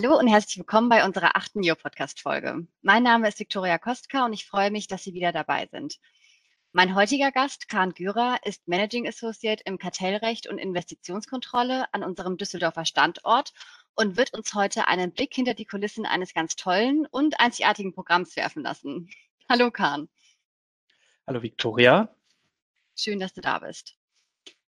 Hallo und herzlich willkommen bei unserer achten Neo-Podcast-Folge. Mein Name ist Viktoria Kostka und ich freue mich, dass Sie wieder dabei sind. Mein heutiger Gast, Kahn Gürer, ist Managing Associate im Kartellrecht und Investitionskontrolle an unserem Düsseldorfer Standort und wird uns heute einen Blick hinter die Kulissen eines ganz tollen und einzigartigen Programms werfen lassen. Hallo Kahn. Hallo Viktoria. Schön, dass du da bist.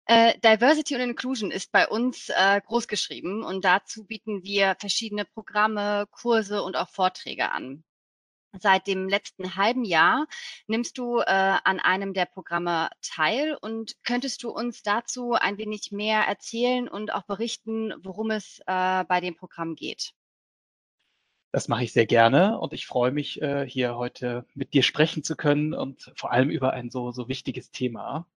Äh, Diversity und Inclusion ist bei uns äh, groß geschrieben und dazu bieten wir verschiedene Programme, Kurse und auch Vorträge an. Seit dem letzten halben Jahr nimmst du äh, an einem der Programme teil und könntest du uns dazu ein wenig mehr erzählen und auch berichten, worum es äh, bei dem Programm geht? Das mache ich sehr gerne und ich freue mich, äh, hier heute mit dir sprechen zu können und vor allem über ein so, so wichtiges Thema.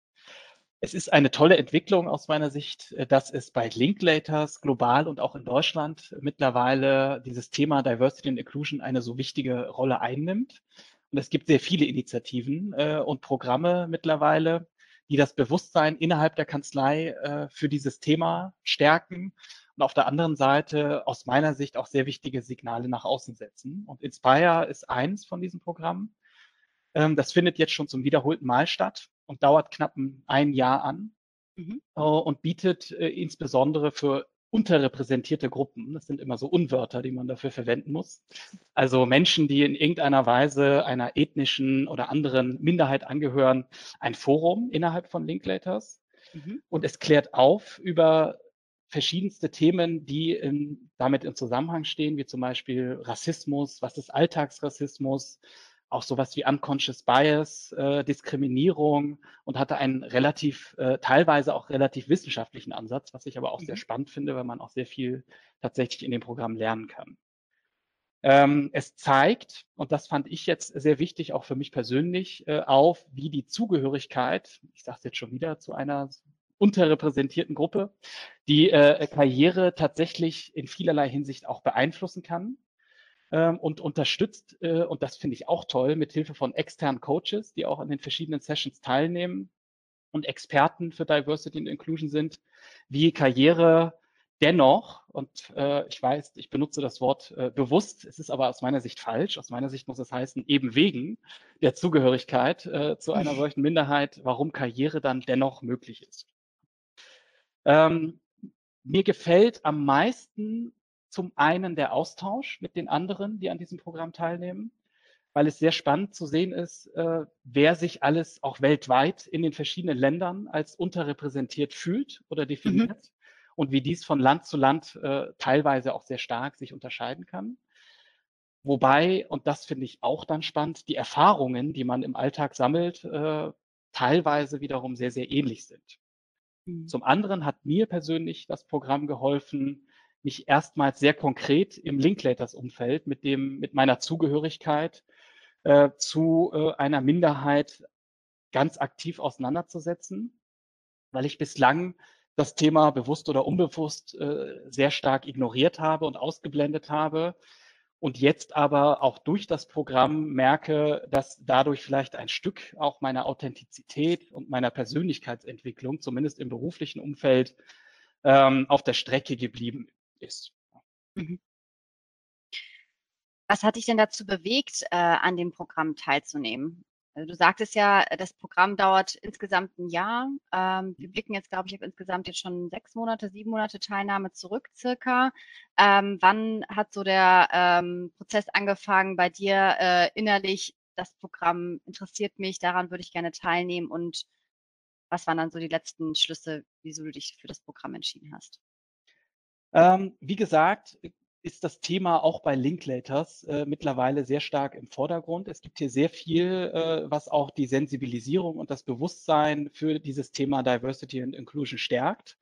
Es ist eine tolle Entwicklung aus meiner Sicht, äh, dass es bei Linklaters global und auch in Deutschland mittlerweile dieses Thema Diversity and Inclusion eine so wichtige Rolle einnimmt. Und es gibt sehr viele Initiativen äh, und Programme mittlerweile, die das Bewusstsein innerhalb der Kanzlei äh, für dieses Thema stärken und auf der anderen Seite aus meiner Sicht auch sehr wichtige Signale nach außen setzen. Und Inspire ist eins von diesen Programmen. Ähm, das findet jetzt schon zum wiederholten Mal statt und dauert knapp ein Jahr an mhm. äh, und bietet äh, insbesondere für unterrepräsentierte Gruppen, das sind immer so Unwörter, die man dafür verwenden muss, also Menschen, die in irgendeiner Weise einer ethnischen oder anderen Minderheit angehören, ein Forum innerhalb von Linklaters. Mhm. Und es klärt auf über verschiedenste Themen, die in, damit im Zusammenhang stehen, wie zum Beispiel Rassismus, was ist Alltagsrassismus, auch sowas wie Unconscious Bias, äh, Diskriminierung und hatte einen relativ, äh, teilweise auch relativ wissenschaftlichen Ansatz, was ich aber auch mhm. sehr spannend finde, weil man auch sehr viel tatsächlich in dem Programm lernen kann. Ähm, es zeigt, und das fand ich jetzt sehr wichtig, auch für mich persönlich, äh, auf, wie die Zugehörigkeit, ich sage es jetzt schon wieder, zu einer unterrepräsentierten Gruppe, die äh, Karriere tatsächlich in vielerlei Hinsicht auch beeinflussen kann ähm, und unterstützt, äh, und das finde ich auch toll, mit Hilfe von externen Coaches, die auch an den verschiedenen Sessions teilnehmen und Experten für Diversity and Inclusion sind, wie Karriere dennoch, und äh, ich weiß, ich benutze das Wort äh, bewusst, es ist aber aus meiner Sicht falsch. Aus meiner Sicht muss es heißen, eben wegen der Zugehörigkeit äh, zu einer solchen Minderheit, warum Karriere dann dennoch möglich ist. Ähm, mir gefällt am meisten zum einen der Austausch mit den anderen, die an diesem Programm teilnehmen, weil es sehr spannend zu sehen ist, äh, wer sich alles auch weltweit in den verschiedenen Ländern als unterrepräsentiert fühlt oder definiert mhm. und wie dies von Land zu Land äh, teilweise auch sehr stark sich unterscheiden kann. Wobei, und das finde ich auch dann spannend, die Erfahrungen, die man im Alltag sammelt, äh, teilweise wiederum sehr, sehr ähnlich sind. Mhm. Zum anderen hat mir persönlich das Programm geholfen, mich erstmals sehr konkret im Linklaters-Umfeld mit dem, mit meiner Zugehörigkeit äh, zu äh, einer Minderheit ganz aktiv auseinanderzusetzen, weil ich bislang das Thema bewusst oder unbewusst äh, sehr stark ignoriert habe und ausgeblendet habe und jetzt aber auch durch das Programm merke, dass dadurch vielleicht ein Stück auch meiner Authentizität und meiner Persönlichkeitsentwicklung, zumindest im beruflichen Umfeld, ähm, auf der Strecke geblieben ist. Mhm. Was hat dich denn dazu bewegt, äh, an dem Programm teilzunehmen? Also du sagtest ja, das Programm dauert insgesamt ein Jahr. Ähm, wir blicken jetzt, glaube ich, auf insgesamt jetzt schon sechs Monate, sieben Monate Teilnahme zurück circa. Ähm, wann hat so der ähm, Prozess angefangen bei dir äh, innerlich? Das Programm interessiert mich, daran würde ich gerne teilnehmen. Und was waren dann so die letzten Schlüsse, wieso du dich für das Programm entschieden hast? Ähm, wie gesagt, ist das Thema auch bei Linklaters äh, mittlerweile sehr stark im Vordergrund. Es gibt hier sehr viel, äh, was auch die Sensibilisierung und das Bewusstsein für dieses Thema Diversity and Inclusion stärkt.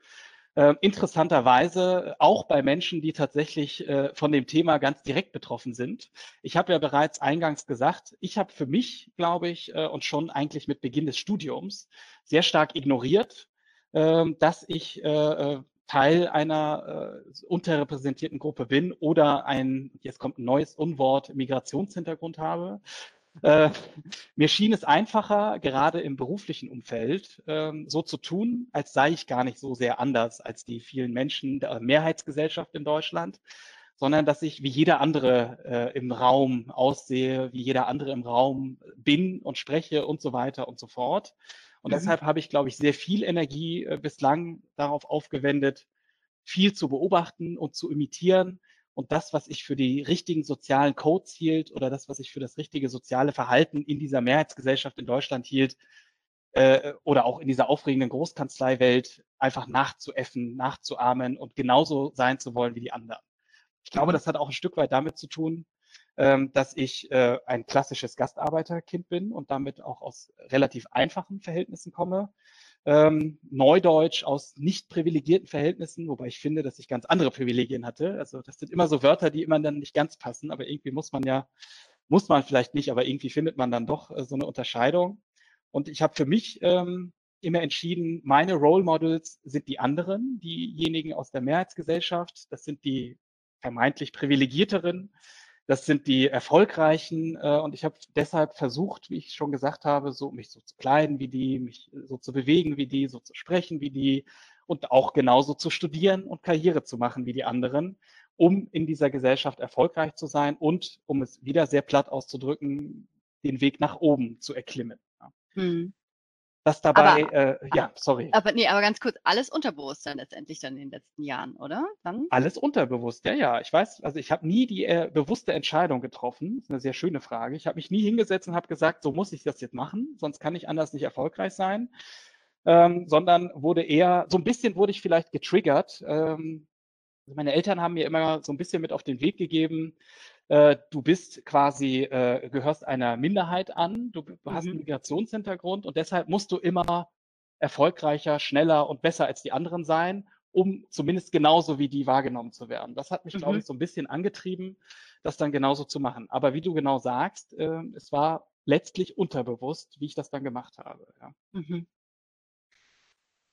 Äh, interessanterweise auch bei Menschen, die tatsächlich äh, von dem Thema ganz direkt betroffen sind. Ich habe ja bereits eingangs gesagt, ich habe für mich, glaube ich, äh, und schon eigentlich mit Beginn des Studiums sehr stark ignoriert, ähm, dass ich äh, Teil einer äh, unterrepräsentierten Gruppe bin oder ein, jetzt kommt ein neues Unwort, Migrationshintergrund habe. Äh, mir schien es einfacher, gerade im beruflichen Umfeld, äh, so zu tun, als sei ich gar nicht so sehr anders als die vielen Menschen der Mehrheitsgesellschaft in Deutschland, sondern dass ich wie jeder andere äh, im Raum aussehe, wie jeder andere im Raum bin und spreche und so weiter und so fort. Und mhm. deshalb habe ich, glaube ich, sehr viel Energie äh, bislang darauf aufgewendet, viel zu beobachten und zu imitieren und das, was ich für die richtigen sozialen Codes hielt oder das, was ich für das richtige soziale Verhalten in dieser Mehrheitsgesellschaft in Deutschland hielt, äh, oder auch in dieser aufregenden Großkanzleiwelt einfach nachzuäffen, nachzuahmen und genauso sein zu wollen wie die anderen. Ich glaube, mhm. das hat auch ein Stück weit damit zu tun, dass ich äh, ein klassisches Gastarbeiterkind bin und damit auch aus relativ einfachen Verhältnissen komme. Ähm, Neudeutsch aus nicht privilegierten Verhältnissen, wobei ich finde, dass ich ganz andere Privilegien hatte. Also das sind immer so Wörter, die immer dann nicht ganz passen, aber irgendwie muss man ja, muss man vielleicht nicht, aber irgendwie findet man dann doch äh, so eine Unterscheidung. Und ich habe für mich ähm, immer entschieden, meine Role Models sind die anderen, diejenigen aus der Mehrheitsgesellschaft. Das sind die vermeintlich privilegierteren. Das sind die erfolgreichen. Äh, und ich habe deshalb versucht, wie ich schon gesagt habe, so mich so zu kleiden wie die, mich so zu bewegen wie die, so zu sprechen wie die und auch genauso zu studieren und Karriere zu machen wie die anderen, um in dieser Gesellschaft erfolgreich zu sein und, um es wieder sehr platt auszudrücken, den Weg nach oben zu erklimmen. Mhm. Das dabei, aber, äh, ja, sorry. Aber nee, aber ganz kurz, alles unterbewusst dann letztendlich dann in den letzten Jahren, oder? Dann? Alles unterbewusst, ja, ja. Ich weiß, also ich habe nie die äh, bewusste Entscheidung getroffen. Das ist eine sehr schöne Frage. Ich habe mich nie hingesetzt und habe gesagt, so muss ich das jetzt machen, sonst kann ich anders nicht erfolgreich sein. Ähm, sondern wurde eher, so ein bisschen wurde ich vielleicht getriggert. Ähm, meine Eltern haben mir immer so ein bisschen mit auf den Weg gegeben, äh, du bist quasi, äh, gehörst einer Minderheit an, du hast einen mhm. Migrationshintergrund und deshalb musst du immer erfolgreicher, schneller und besser als die anderen sein, um zumindest genauso wie die wahrgenommen zu werden. Das hat mich, mhm. glaube ich, so ein bisschen angetrieben, das dann genauso zu machen. Aber wie du genau sagst, äh, es war letztlich unterbewusst, wie ich das dann gemacht habe. Ja. Mhm.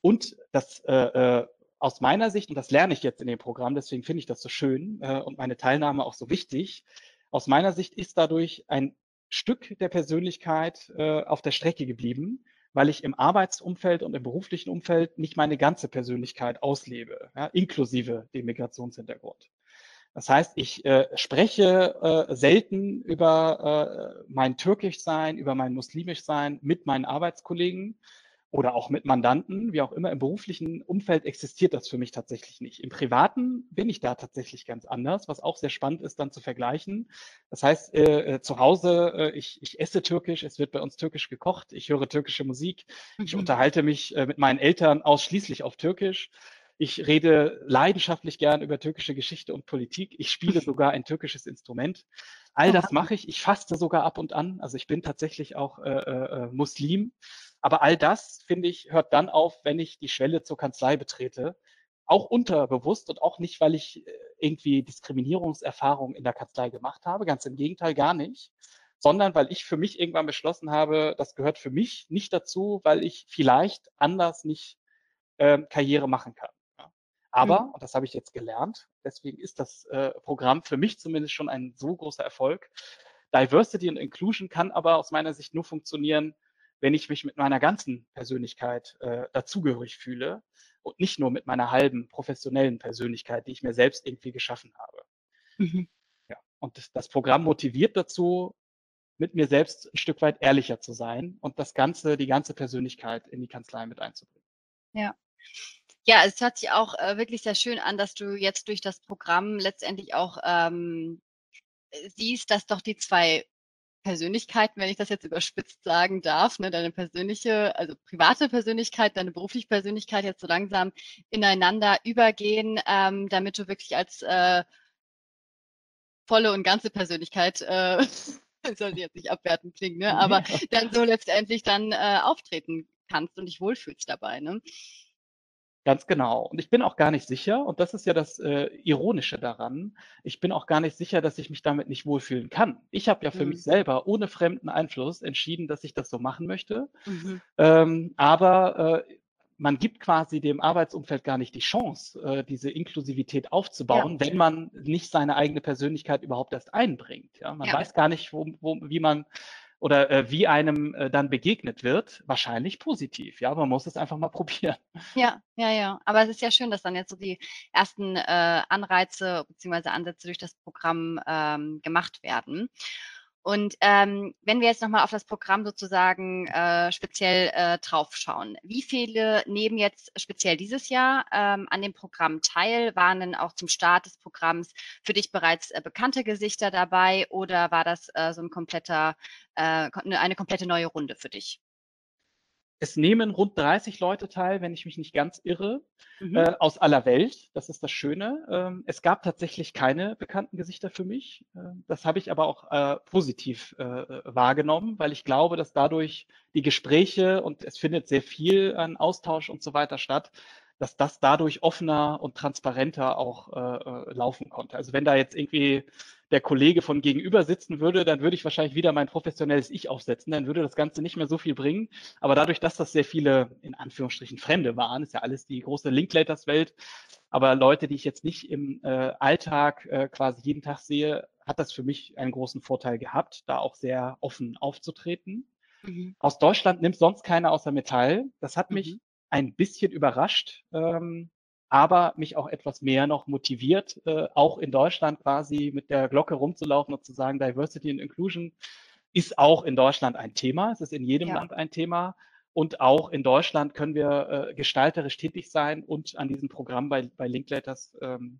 Und das äh, äh aus meiner Sicht, und das lerne ich jetzt in dem Programm, deswegen finde ich das so schön äh, und meine Teilnahme auch so wichtig, aus meiner Sicht ist dadurch ein Stück der Persönlichkeit äh, auf der Strecke geblieben, weil ich im Arbeitsumfeld und im beruflichen Umfeld nicht meine ganze Persönlichkeit auslebe, ja, inklusive dem Migrationshintergrund. Das heißt, ich äh, spreche äh, selten über äh, mein Türkischsein, über mein Muslimischsein mit meinen Arbeitskollegen, oder auch mit Mandanten, wie auch immer, im beruflichen Umfeld existiert das für mich tatsächlich nicht. Im privaten bin ich da tatsächlich ganz anders, was auch sehr spannend ist, dann zu vergleichen. Das heißt, äh, äh zu Hause, äh, ich, ich esse türkisch, es wird bei uns türkisch gekocht, ich höre türkische Musik, ich mhm. unterhalte mich äh, mit meinen Eltern ausschließlich auf türkisch. Ich rede leidenschaftlich gern über türkische Geschichte und Politik. Ich spiele sogar ein türkisches Instrument. All das mache ich. Ich faste sogar ab und an. Also ich bin tatsächlich auch äh, äh, äh Muslim. Aber all das, finde ich, hört dann auf, wenn ich die Schwelle zur Kanzlei betrete. Auch unterbewusst und auch nicht, weil ich äh, irgendwie Diskriminierungserfahrungen in der Kanzlei gemacht habe. Ganz im Gegenteil, gar nicht. Sondern weil ich für mich irgendwann beschlossen habe, das gehört für mich nicht dazu, weil ich vielleicht anders nicht ähm, Karriere machen kann. Aber, mhm. und das habe ich jetzt gelernt, deswegen ist das äh, Programm für mich zumindest schon ein so großer Erfolg. Diversity und Inclusion kann aber aus meiner Sicht nur funktionieren, wenn ich mich mit meiner ganzen Persönlichkeit äh, dazugehörig fühle und nicht nur mit meiner halben professionellen Persönlichkeit, die ich mir selbst irgendwie geschaffen habe. Mhm. Ja, und das, das Programm motiviert dazu, mit mir selbst ein Stück weit ehrlicher zu sein und das Ganze, die ganze Persönlichkeit in die Kanzlei mit einzubringen. Ja. Ja, es hört sich auch äh, wirklich sehr schön an, dass du jetzt durch das Programm letztendlich auch ähm, siehst, dass doch die zwei Persönlichkeiten, wenn ich das jetzt überspitzt sagen darf, ne, deine persönliche, also private Persönlichkeit, deine berufliche Persönlichkeit jetzt so langsam ineinander übergehen, ähm, damit du wirklich als äh, volle und ganze Persönlichkeit, äh, soll jetzt nicht abwertend klingen, ne, aber ja. dann so letztendlich dann äh, auftreten kannst und dich wohlfühlst dabei. Ne? Ganz genau. Und ich bin auch gar nicht sicher, und das ist ja das äh, Ironische daran, ich bin auch gar nicht sicher, dass ich mich damit nicht wohlfühlen kann. Ich habe ja für mhm. mich selber ohne fremden Einfluss entschieden, dass ich das so machen möchte. Mhm. Ähm, aber äh, man gibt quasi dem Arbeitsumfeld gar nicht die Chance, äh, diese Inklusivität aufzubauen, ja. wenn man nicht seine eigene Persönlichkeit überhaupt erst einbringt. Ja? Man ja. weiß gar nicht, wo, wo, wie man oder äh, wie einem äh, dann begegnet wird, wahrscheinlich positiv. Ja, man muss es einfach mal probieren. Ja, ja, ja. Aber es ist ja schön, dass dann jetzt so die ersten äh, Anreize bzw. Ansätze durch das Programm ähm, gemacht werden. Und ähm, wenn wir jetzt nochmal auf das Programm sozusagen äh, speziell äh, draufschauen, wie viele nehmen jetzt speziell dieses Jahr ähm, an dem Programm teil? Waren denn auch zum Start des Programms für dich bereits äh, bekannte Gesichter dabei oder war das äh, so ein kompletter, äh, eine komplette neue Runde für dich? Es nehmen rund 30 Leute teil, wenn ich mich nicht ganz irre, mhm. äh, aus aller Welt. Das ist das Schöne. Ähm, es gab tatsächlich keine bekannten Gesichter für mich. Äh, das habe ich aber auch äh, positiv äh, wahrgenommen, weil ich glaube, dass dadurch die Gespräche und es findet sehr viel an Austausch und so weiter statt, dass das dadurch offener und transparenter auch äh, äh, laufen konnte. Also wenn da jetzt irgendwie der Kollege von gegenüber sitzen würde, dann würde ich wahrscheinlich wieder mein professionelles Ich aufsetzen, dann würde das Ganze nicht mehr so viel bringen. Aber dadurch, dass das sehr viele, in Anführungsstrichen, Fremde waren, ist ja alles die große Linklaters-Welt, aber Leute, die ich jetzt nicht im äh, Alltag äh, quasi jeden Tag sehe, hat das für mich einen großen Vorteil gehabt, da auch sehr offen aufzutreten. Mhm. Aus Deutschland nimmt sonst keiner außer Metall. Das hat mich mhm ein bisschen überrascht, ähm, aber mich auch etwas mehr noch motiviert, äh, auch in Deutschland quasi mit der Glocke rumzulaufen und zu sagen, Diversity and Inclusion ist auch in Deutschland ein Thema. Es ist in jedem ja. Land ein Thema. Und auch in Deutschland können wir äh, gestalterisch tätig sein und an diesem Programm bei, bei Linkletters ähm,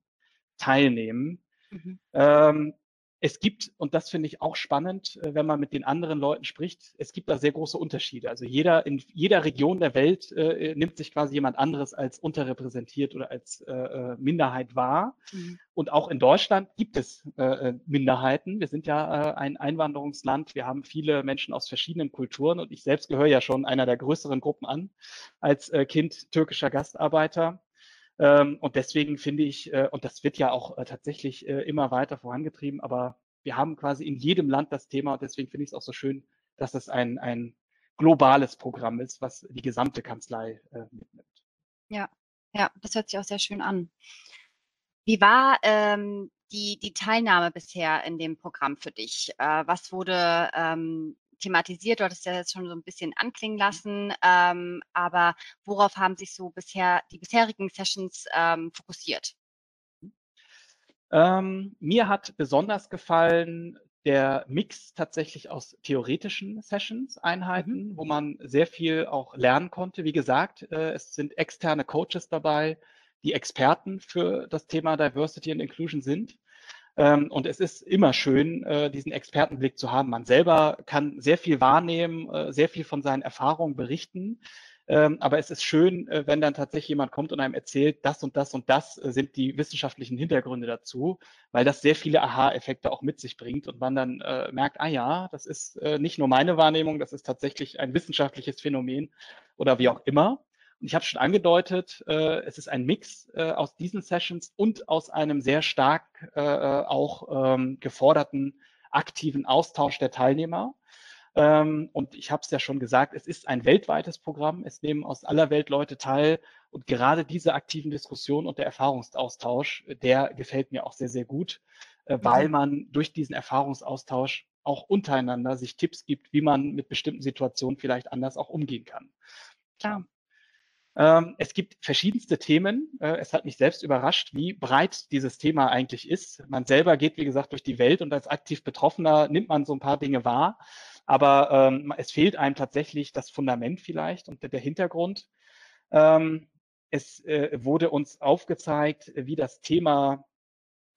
teilnehmen. Mhm. Ähm, es gibt, und das finde ich auch spannend, äh, wenn man mit den anderen Leuten spricht, es gibt da sehr große Unterschiede. Also jeder in jeder Region der Welt äh, nimmt sich quasi jemand anderes als unterrepräsentiert oder als äh, äh Minderheit wahr. Mhm. Und auch in Deutschland gibt es äh, äh, Minderheiten. Wir sind ja äh, ein Einwanderungsland. Wir haben viele Menschen aus verschiedenen Kulturen und ich selbst gehöre ja schon einer der größeren Gruppen an als äh, Kind türkischer Gastarbeiter. Ähm, und deswegen finde ich, äh, und das wird ja auch äh, tatsächlich äh, immer weiter vorangetrieben, aber wir haben quasi in jedem Land das Thema und deswegen finde ich es auch so schön, dass es ein, ein globales Programm ist, was die gesamte Kanzlei mitnimmt. Ja, ja, das hört sich auch sehr schön an. Wie war ähm, die, die Teilnahme bisher in dem Programm für dich? Äh, was wurde ähm, thematisiert, du hattest ja jetzt schon so ein bisschen anklingen lassen, ähm, aber worauf haben sich so bisher die bisherigen Sessions ähm, fokussiert? Ähm, mir hat besonders gefallen der Mix tatsächlich aus theoretischen Sessions, Einheiten, mhm. wo man sehr viel auch lernen konnte. Wie gesagt, äh, es sind externe Coaches dabei, die Experten für das Thema Diversity and Inclusion sind. Ähm, und es ist immer schön, äh, diesen Expertenblick zu haben. Man selber kann sehr viel wahrnehmen, äh, sehr viel von seinen Erfahrungen berichten. Ähm, aber es ist schön, äh, wenn dann tatsächlich jemand kommt und einem erzählt, das und das und das sind die wissenschaftlichen Hintergründe dazu, weil das sehr viele Aha-Effekte auch mit sich bringt und man dann merkt, ah ja, das ist nicht nur meine Wahrnehmung, das ist tatsächlich ein wissenschaftliches Phänomen oder wie auch immer. Und ich habe schon angedeutet, äh, es ist ein Mix äh, aus diesen Sessions und aus einem sehr stark äh, äh auch ähm, geforderten aktiven Austausch der Teilnehmer. Ähm, und ich habe es ja schon gesagt, es ist ein weltweites Programm. Es nehmen aus aller Welt Leute teil. Und gerade diese aktiven Diskussionen und der Erfahrungsaustausch, der gefällt mir auch sehr, sehr gut, äh, mhm. weil man durch diesen Erfahrungsaustausch auch untereinander sich Tipps gibt, wie man mit bestimmten Situationen vielleicht anders auch umgehen kann. Klar. Ähm, es gibt verschiedenste Themen. Äh, es hat mich selbst überrascht, wie breit dieses Thema eigentlich ist. Man selber geht, wie gesagt, durch die Welt und als aktiv Betroffener nimmt man so ein paar Dinge wahr. Aber ähm, es fehlt einem tatsächlich das Fundament vielleicht und der Hintergrund. Ähm, es äh, wurde uns aufgezeigt, wie das Thema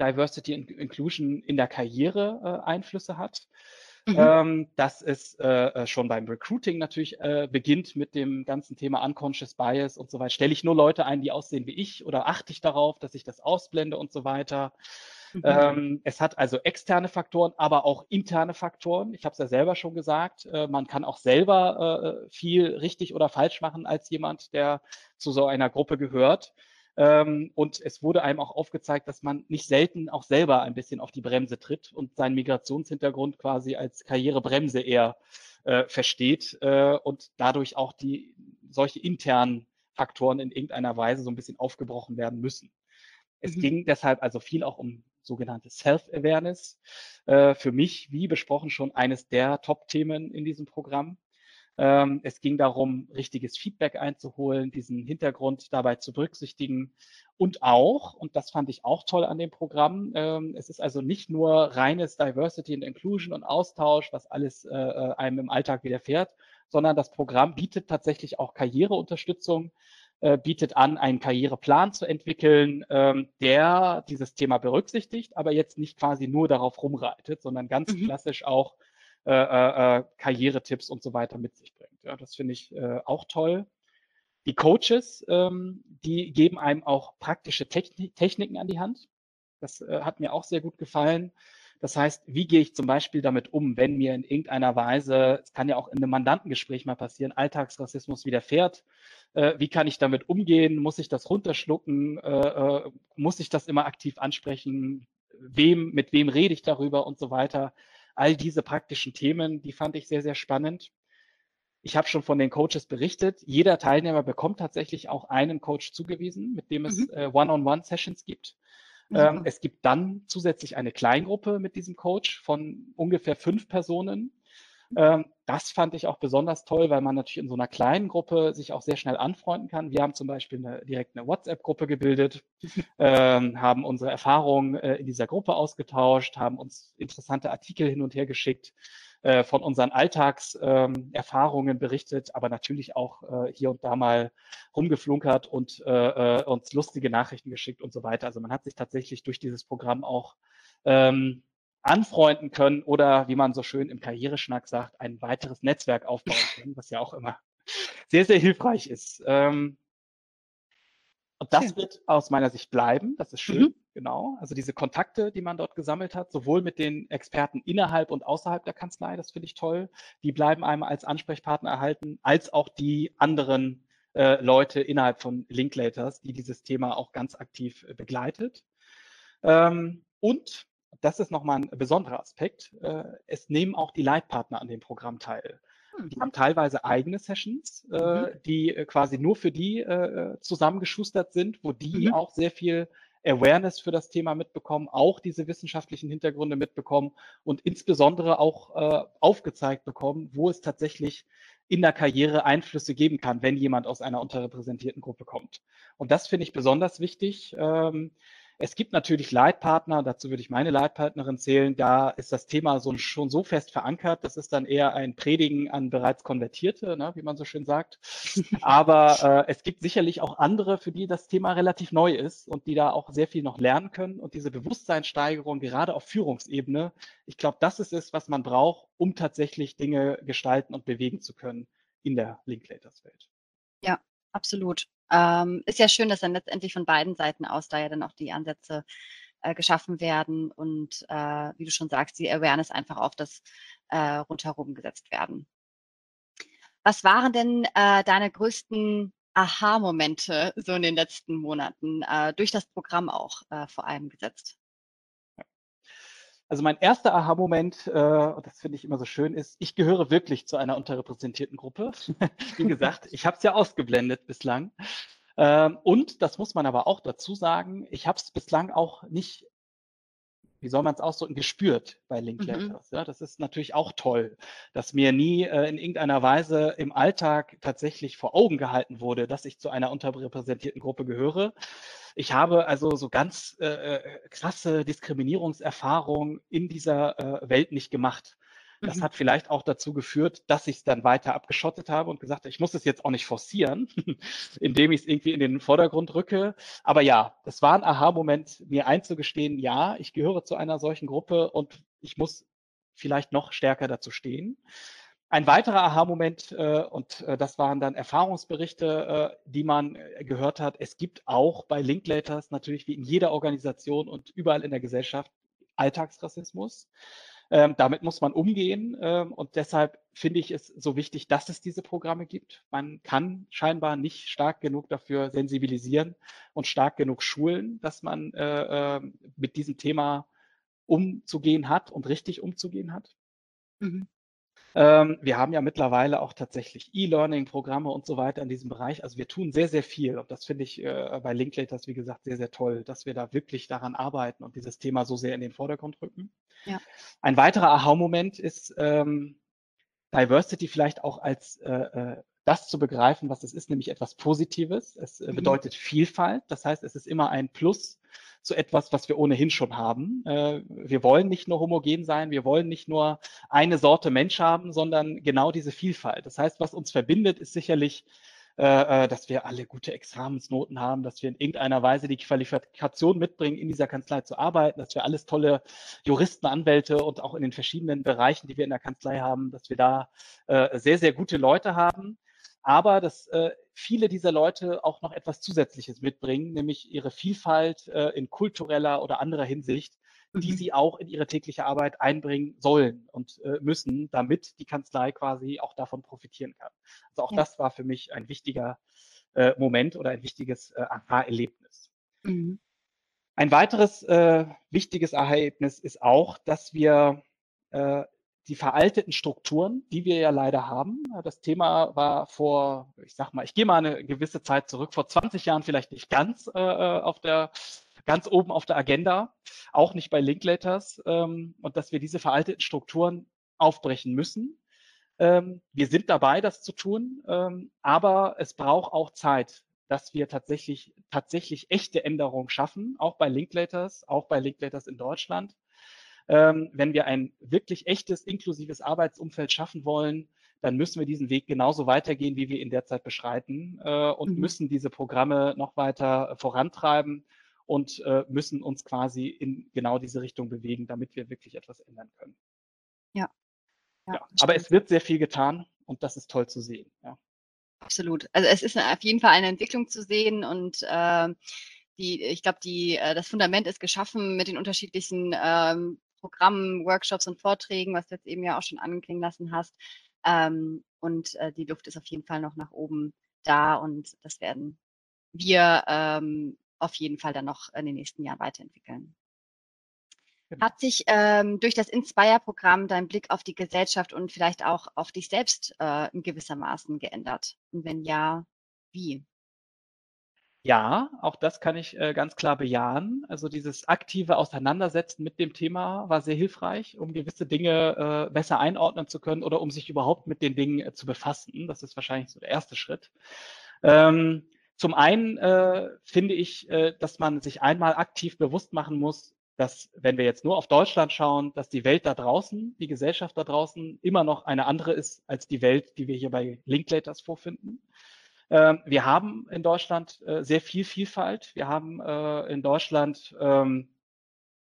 Diversity and Inclusion in der Karriere äh, Einflüsse hat. Mhm. Ähm, dass es äh, äh, schon beim Recruiting natürlich äh, beginnt mit dem ganzen Thema Unconscious Bias und so weiter. Stelle ich nur Leute ein, die aussehen wie ich oder achte ich darauf, dass ich das ausblende und so weiter. Mhm. Ähm, es hat also externe Faktoren, aber auch interne Faktoren. Ich habe es ja selber schon gesagt. Äh, man kann auch selber äh, viel richtig oder falsch machen als jemand, der zu so einer Gruppe gehört. Ähm, und es wurde einem auch aufgezeigt, dass man nicht selten auch selber ein bisschen auf die Bremse tritt und seinen Migrationshintergrund quasi als Karrierebremse eher äh, versteht äh, und dadurch auch die solche internen Faktoren in irgendeiner Weise so ein bisschen aufgebrochen werden müssen. Es mhm. ging deshalb also viel auch um sogenannte Self-Awareness. Äh, für mich, wie besprochen, schon eines der Top-Themen in diesem Programm. Ähm, es ging darum, richtiges Feedback einzuholen, diesen Hintergrund dabei zu berücksichtigen und auch, und das fand ich auch toll an dem Programm, ähm, es ist also nicht nur reines Diversity and Inclusion und Austausch, was alles äh, äh, einem im Alltag widerfährt, sondern das Programm bietet tatsächlich auch Karriereunterstützung, äh, bietet an, einen Karriereplan zu entwickeln, ähm, der dieses Thema berücksichtigt, aber jetzt nicht quasi nur darauf rumreitet, sondern ganz mhm. klassisch auch äh, äh, äh, Karrieretipps und so weiter mit sich bringt. Ja, das finde ich äh, auch toll. Die Coaches, ähm, die geben einem auch praktische Technik, Techniken an die Hand. Das äh, hat mir auch sehr gut gefallen. Das heißt, wie gehe ich zum Beispiel damit um, wenn mir in irgendeiner Weise, es kann ja auch in einem Mandantengespräch mal passieren, Alltagsrassismus widerfährt. Äh, wie kann ich damit umgehen? Muss ich das runterschlucken? Äh, äh, muss ich das immer aktiv ansprechen? Wem, mit wem rede ich darüber und so weiter? All diese praktischen Themen, die fand ich sehr, sehr spannend. Ich habe schon von den Coaches berichtet. Jeder Teilnehmer bekommt tatsächlich auch einen Coach zugewiesen, mit dem es mhm. äh, One-on-One-Sessions gibt. Ähm, es gibt dann zusätzlich eine Kleingruppe mit diesem Coach von ungefähr fünf Personen. Ähm, das fand ich auch besonders toll, weil man natürlich in so einer kleinen Gruppe sich auch sehr schnell anfreunden kann. Wir haben zum Beispiel eine, direkt eine WhatsApp-Gruppe gebildet, ähm, haben unsere Erfahrungen äh, in dieser Gruppe ausgetauscht, haben uns interessante Artikel hin und her geschickt, äh, von unseren Alltagserfahrungen ähm, berichtet, aber natürlich auch äh, hier und da mal rumgeflunkert und uns lustige Nachrichten geschickt und so weiter. Also man hat sich tatsächlich durch dieses Programm auch ähm, anfreunden können oder, wie man so schön im Karriereschnack sagt, ein weiteres Netzwerk aufbauen können, was ja auch immer sehr, sehr hilfreich ist. Ähm, und das wird aus meiner Sicht bleiben. Das ist schön, mhm. genau. Also diese Kontakte, die man dort gesammelt hat, sowohl mit den Experten innerhalb und außerhalb der Kanzlei, das finde ich toll. Die bleiben einem als Ansprechpartner erhalten, als auch die anderen äh, Leute innerhalb von Linklaters, die dieses Thema auch ganz aktiv äh, begleitet. Ähm, und das ist nochmal ein besonderer Aspekt. Äh, es nehmen auch die Leitpartner an dem Programm teil. Hm. Die haben teilweise eigene Sessions, äh, mhm. die äh, quasi nur für die zusammengeschustert sind, wo die mhm. auch sehr viel Awareness für das Thema mitbekommen, auch diese wissenschaftlichen Hintergründe mitbekommen und insbesondere auch aufgezeigt bekommen, wo es tatsächlich in der Karriere Einflüsse geben kann, wenn jemand aus einer unterrepräsentierten Gruppe kommt. Und das finde ich besonders wichtig. Ähm, es gibt natürlich Leitpartner, dazu würde ich meine Leitpartnerin zählen, da ist das Thema so, schon so fest verankert, das ist dann eher ein Predigen an bereits Konvertierte, ne, wie man so schön sagt. Aber äh, es gibt sicherlich auch andere, für die das Thema relativ neu ist und die da auch sehr viel noch lernen können. Und diese Bewusstseinssteigerung, gerade auf Führungsebene, ich glaube, das ist es, was man braucht, um tatsächlich Dinge gestalten und bewegen zu können in der Linklaters-Welt. Ja, absolut. Ähm, ist ja schön, dass dann letztendlich von beiden Seiten aus da ja dann auch die Ansätze äh, geschaffen werden und äh, wie du schon sagst, die Awareness einfach auf das äh, rundherum gesetzt werden. Was waren denn äh, deine größten Aha-Momente so in den letzten Monaten, äh, durch das Programm auch äh, vor allem gesetzt? Also mein erster Aha-Moment, äh, das finde ich immer so schön, ist, ich gehöre wirklich zu einer unterrepräsentierten Gruppe. Wie gesagt, ich habe es ja ausgeblendet bislang. Ähm, und das muss man aber auch dazu sagen, ich habe es bislang auch nicht wie soll man es ausdrücken, gespürt bei Linklaters. Mhm. Ja, das ist natürlich auch toll, dass mir nie äh, in irgendeiner Weise im Alltag tatsächlich vor Augen gehalten wurde, dass ich zu einer unterrepräsentierten Gruppe gehöre. Ich habe also so ganz äh, äh krasse Diskriminierungserfahrungen in dieser äh, Welt nicht gemacht. Das mhm. hat vielleicht auch dazu geführt, dass ich es dann weiter abgeschottet habe und gesagt habe, ich muss es jetzt auch nicht forcieren, indem ich es irgendwie in den Vordergrund rücke. Aber ja, das war ein Aha-Moment, mir einzugestehen, ja, ich gehöre zu einer solchen Gruppe und ich muss vielleicht noch stärker dazu stehen. Ein weiterer Aha-Moment, äh, und äh, das waren dann Erfahrungsberichte, äh, die man äh, gehört hat. Es gibt auch bei Linklaters natürlich wie in jeder Organisation und überall in der Gesellschaft Alltagsrassismus. Ähm, damit muss man umgehen ähm, und deshalb finde ich es so wichtig, dass es diese Programme gibt. Man kann scheinbar nicht stark genug dafür sensibilisieren und stark genug schulen, dass man äh, äh, mit diesem Thema umzugehen hat und richtig umzugehen hat. Mhm. Ähm, wir haben ja mittlerweile auch tatsächlich E-Learning-Programme und so weiter in diesem Bereich. Also wir tun sehr, sehr viel. Und das finde ich äh, bei Linklaters, wie gesagt, sehr, sehr toll, dass wir da wirklich daran arbeiten und dieses Thema so sehr in den Vordergrund rücken. Ja. Ein weiterer Aha-Moment ist ähm, Diversity vielleicht auch als äh, äh, das zu begreifen, was es ist, nämlich etwas Positives. Es äh, mhm. bedeutet Vielfalt. Das heißt, es ist immer ein Plus zu etwas, was wir ohnehin schon haben. Äh, wir wollen nicht nur homogen sein, wir wollen nicht nur eine Sorte Mensch haben, sondern genau diese Vielfalt. Das heißt, was uns verbindet, ist sicherlich äh, äh, dass wir alle gute Examensnoten haben, dass wir in irgendeiner Weise die Qualifikation mitbringen, in dieser Kanzlei zu arbeiten, dass wir alles tolle Juristen, Anwälte und auch in den verschiedenen Bereichen, die wir in der Kanzlei haben, dass wir da sehr, sehr gute Leute haben aber dass äh, viele dieser Leute auch noch etwas Zusätzliches mitbringen, nämlich ihre Vielfalt äh, in kultureller oder anderer Hinsicht, die mhm. sie auch in ihre tägliche Arbeit einbringen sollen und äh, müssen, damit die Kanzlei quasi auch davon profitieren kann. Also auch ja. das war für mich ein wichtiger äh, Moment oder ein wichtiges äh, Aha-Erlebnis. Mhm. Ein weiteres äh, wichtiges Aha-Erlebnis ist auch, dass wir äh, die veralteten Strukturen, die wir ja leider haben. Das Thema war vor, ich sag mal, ich gehe mal eine gewisse Zeit zurück, vor 20 Jahren vielleicht nicht ganz äh, äh, auf der ganz oben auf der Agenda, auch nicht bei Linkletters, ähm, und dass wir diese veralteten Strukturen aufbrechen müssen. Ähm, wir sind dabei, das zu tun, ähm, aber es braucht auch Zeit, dass wir tatsächlich, tatsächlich echte Änderungen schaffen, auch bei Linklaters, auch bei Linklaters in Deutschland. Ähm, wenn wir ein wirklich echtes, inklusives Arbeitsumfeld schaffen wollen, dann müssen wir diesen Weg genauso weitergehen, wie wir ihn derzeit beschreiten äh, und mhm. müssen diese Programme noch weiter vorantreiben und äh, müssen uns quasi in genau diese Richtung bewegen, damit wir wirklich etwas ändern können. Ja. ja, ja aber es wird sehr viel getan und das ist toll zu sehen. Ja. Absolut. Also es ist auf jeden Fall eine Entwicklung zu sehen und äh, die, ich glaube, die, äh, das Fundament ist geschaffen mit den unterschiedlichen ähm, Programmen, Workshops und Vorträgen, was du jetzt eben ja auch schon anklingen lassen hast. Ähm, und äh, die Luft ist auf jeden Fall noch nach oben da und das werden wir ähm, auf jeden Fall dann noch in den nächsten Jahren weiterentwickeln. Genau. Hat sich ähm, durch das Inspire-Programm dein Blick auf die Gesellschaft und vielleicht auch auf dich selbst äh, in gewissermaßen geändert? Und wenn ja, wie? Ja, auch das kann ich äh, ganz klar bejahen. Also dieses aktive Auseinandersetzen mit dem Thema war sehr hilfreich, um gewisse Dinge äh, besser einordnen zu können oder um sich überhaupt mit den Dingen äh, zu befassen. Das ist wahrscheinlich so der erste Schritt. Ähm, zum einen äh, finde ich, äh, dass man sich einmal aktiv bewusst machen muss, dass, wenn wir jetzt nur auf Deutschland schauen, dass die Welt da draußen, die Gesellschaft da draußen immer noch eine andere ist als die Welt, die wir hier bei Linklaters vorfinden. Ähm, wir haben in Deutschland äh, sehr viel Vielfalt. Wir haben äh, in Deutschland ähm,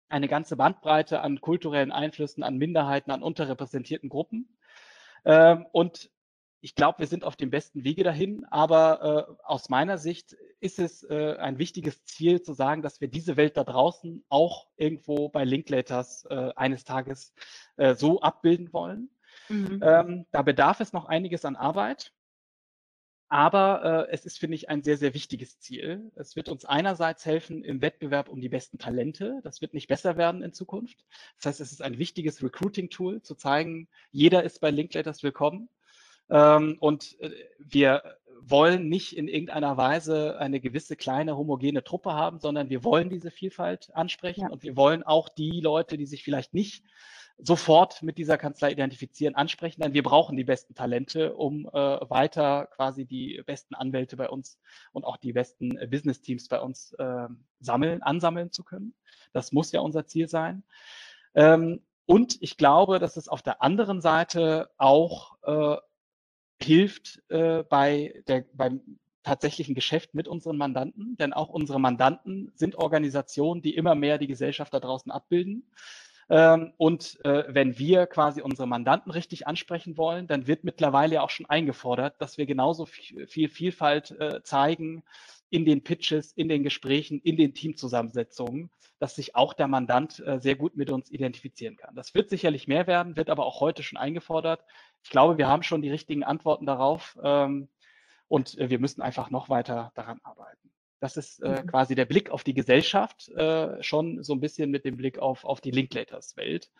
eine ganze Bandbreite an kulturellen Einflüssen, an Minderheiten, an unterrepräsentierten Gruppen. Ähm, und ich glaube, wir sind auf dem besten Wege dahin. Aber äh, aus meiner Sicht ist es ein wichtiges Ziel zu sagen, dass wir diese Welt da draußen auch irgendwo bei Linklaters eines Tages so abbilden wollen. Mhm. Da bedarf es noch einiges an Arbeit. Aber äh, es ist, finde ich, ein sehr, sehr wichtiges Ziel. Es wird uns einerseits helfen im Wettbewerb um die besten Talente. Das wird nicht besser werden in Zukunft. Das heißt, es ist ein wichtiges Recruiting-Tool, zu zeigen, jeder ist bei Linklaters willkommen. Ähm, und äh, wir wollen nicht in irgendeiner Weise eine gewisse kleine homogene Truppe haben, sondern wir wollen diese Vielfalt ansprechen ja. und wir wollen auch die Leute, die sich vielleicht nicht sofort mit dieser Kanzlei identifizieren, ansprechen, denn wir brauchen die besten Talente, um äh, weiter quasi die besten Anwälte bei uns und auch die besten äh, Business-Teams bei uns äh, sammeln, ansammeln zu können. Das muss ja unser Ziel sein. Ähm, und ich glaube, dass es auf der anderen Seite auch äh, hilft äh, bei der, beim tatsächlichen Geschäft mit unseren Mandanten, denn auch unsere Mandanten sind Organisationen, die immer mehr die Gesellschaft da draußen abbilden. Ähm, und äh, wenn wir quasi unsere Mandanten richtig ansprechen wollen, dann wird mittlerweile auch schon eingefordert, dass wir genauso viel Vielfalt äh, zeigen in den Pitches, in den Gesprächen, in den Teamzusammensetzungen, dass sich auch der Mandant äh, sehr gut mit uns identifizieren kann. Das wird sicherlich mehr werden, wird aber auch heute schon eingefordert. Ich glaube, wir haben schon die richtigen Antworten darauf ähm, und wir müssen einfach noch weiter daran arbeiten. Das ist äh, mhm. quasi der Blick auf die Gesellschaft, äh, schon so ein bisschen mit dem Blick auf, auf die Linklaters-Welt.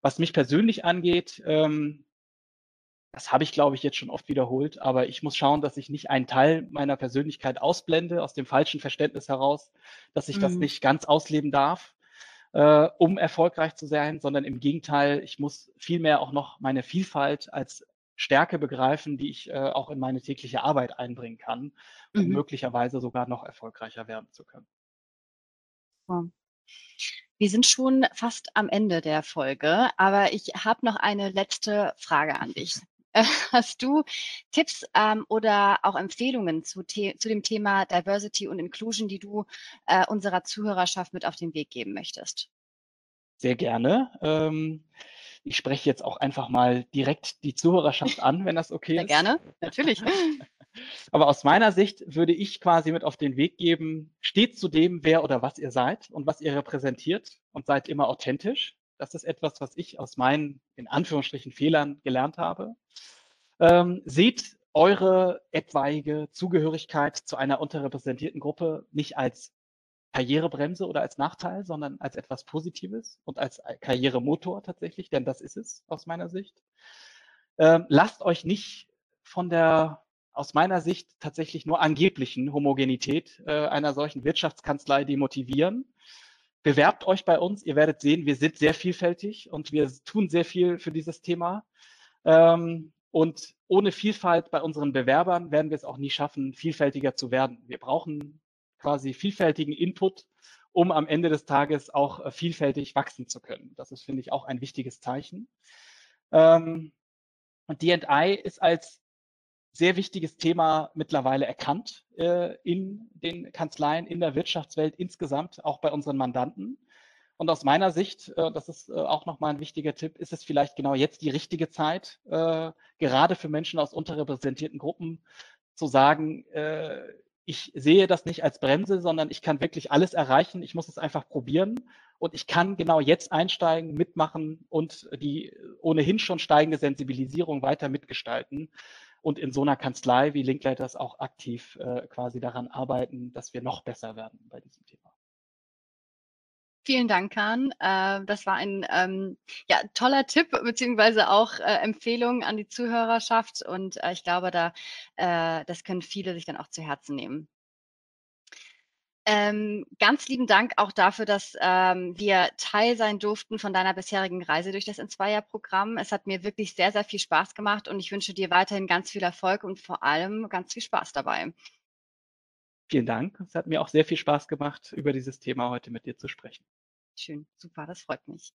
Was mich persönlich angeht, ähm, Das habe ich, glaube ich, jetzt schon oft wiederholt, aber ich muss schauen, dass ich nicht einen Teil meiner Persönlichkeit ausblende, aus dem falschen Verständnis heraus, dass ich mhm. das nicht ganz ausleben darf, äh, um erfolgreich zu sein, sondern im Gegenteil, ich muss vielmehr auch noch meine Vielfalt als Stärke begreifen, die ich äh, auch in meine tägliche Arbeit einbringen kann, um mhm. möglicherweise sogar noch erfolgreicher werden zu können. Wir sind schon fast am Ende der Folge, aber ich habe noch eine letzte Frage an dich. Hast du Tipps ähm, oder auch Empfehlungen zu, zu, dem Thema Diversity und Inclusion, die du äh, unserer Zuhörerschaft mit auf den Weg geben möchtest? Sehr gerne. Ähm, ich spreche jetzt auch einfach mal direkt die Zuhörerschaft an, wenn das okay Sehr ist. Gerne, natürlich. Aber aus meiner Sicht würde ich quasi mit auf den Weg geben, steht zu dem, wer oder was ihr seid und was ihr repräsentiert und seid immer authentisch. Das ist etwas, was ich aus meinen, in Anführungsstrichen, Fehlern gelernt habe. Ähm, seht eure etwaige Zugehörigkeit zu einer unterrepräsentierten Gruppe nicht als Karrierebremse oder als Nachteil, sondern als etwas Positives und als Karrieremotor tatsächlich, denn das ist es aus meiner Sicht. Ähm, lasst euch nicht von der aus meiner Sicht tatsächlich nur angeblichen Homogenität äh, einer solchen Wirtschaftskanzlei demotivieren. Bewerbt euch bei uns, ihr werdet sehen, wir sind sehr vielfältig und wir tun sehr viel für dieses Thema. Ähm, und ohne Vielfalt bei unseren Bewerbern werden wir es auch nie schaffen, vielfältiger zu werden. Wir brauchen quasi vielfältigen Input, um am Ende des Tages auch äh, vielfältig wachsen zu können. Das ist, finde ich, auch ein wichtiges Zeichen. Ähm, und D&I ist als sehr wichtiges Thema mittlerweile erkannt äh, in den Kanzleien, in der Wirtschaftswelt insgesamt, auch bei unseren Mandanten. Und aus meiner Sicht, äh, das ist auch nochmal ein wichtiger Tipp, ist es vielleicht genau jetzt die richtige Zeit, gerade für Menschen aus unterrepräsentierten Gruppen zu sagen, ich sehe das nicht als Bremse, sondern ich kann wirklich alles erreichen. Ich muss es einfach probieren und ich kann genau jetzt einsteigen, mitmachen und die ohnehin schon steigende Sensibilisierung weiter mitgestalten und in so einer Kanzlei wie Linklaters auch aktiv äh, quasi daran arbeiten, dass wir noch besser werden bei diesem Thema. Vielen Dank, Kahn. Äh, das war ein ähm, ja, toller Tipp beziehungsweise auch äh, Empfehlung an die Zuhörerschaft und äh, ich glaube, da das können viele sich dann auch zu Herzen nehmen. Ähm, ganz lieben Dank auch dafür, dass ähm, wir Teil sein durften von deiner bisherigen Reise durch das Inspire-Programm. Es hat mir wirklich sehr, sehr viel Spaß gemacht und ich wünsche dir weiterhin ganz viel Erfolg und vor allem ganz viel Spaß dabei. Vielen Dank. Es hat mir auch sehr viel Spaß gemacht, über dieses Thema heute mit dir zu sprechen. Schön, super, das freut mich.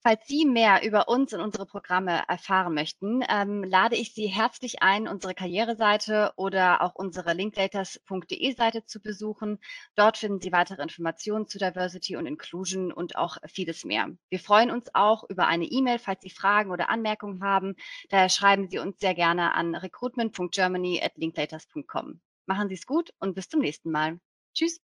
Falls Sie mehr über uns und unsere Programme erfahren möchten, ähm, lade ich Sie herzlich ein, unsere Karriereseite oder auch unsere linklaters.de Seite zu besuchen. Dort finden Sie weitere Informationen zu Diversity und Inclusion und auch vieles mehr. Wir freuen uns auch über eine E-Mail, falls Sie Fragen oder Anmerkungen haben. Daher schreiben Sie uns sehr gerne an recruitment.germany at linklaters.com. Machen Sie es gut und bis zum nächsten Mal. Tschüss.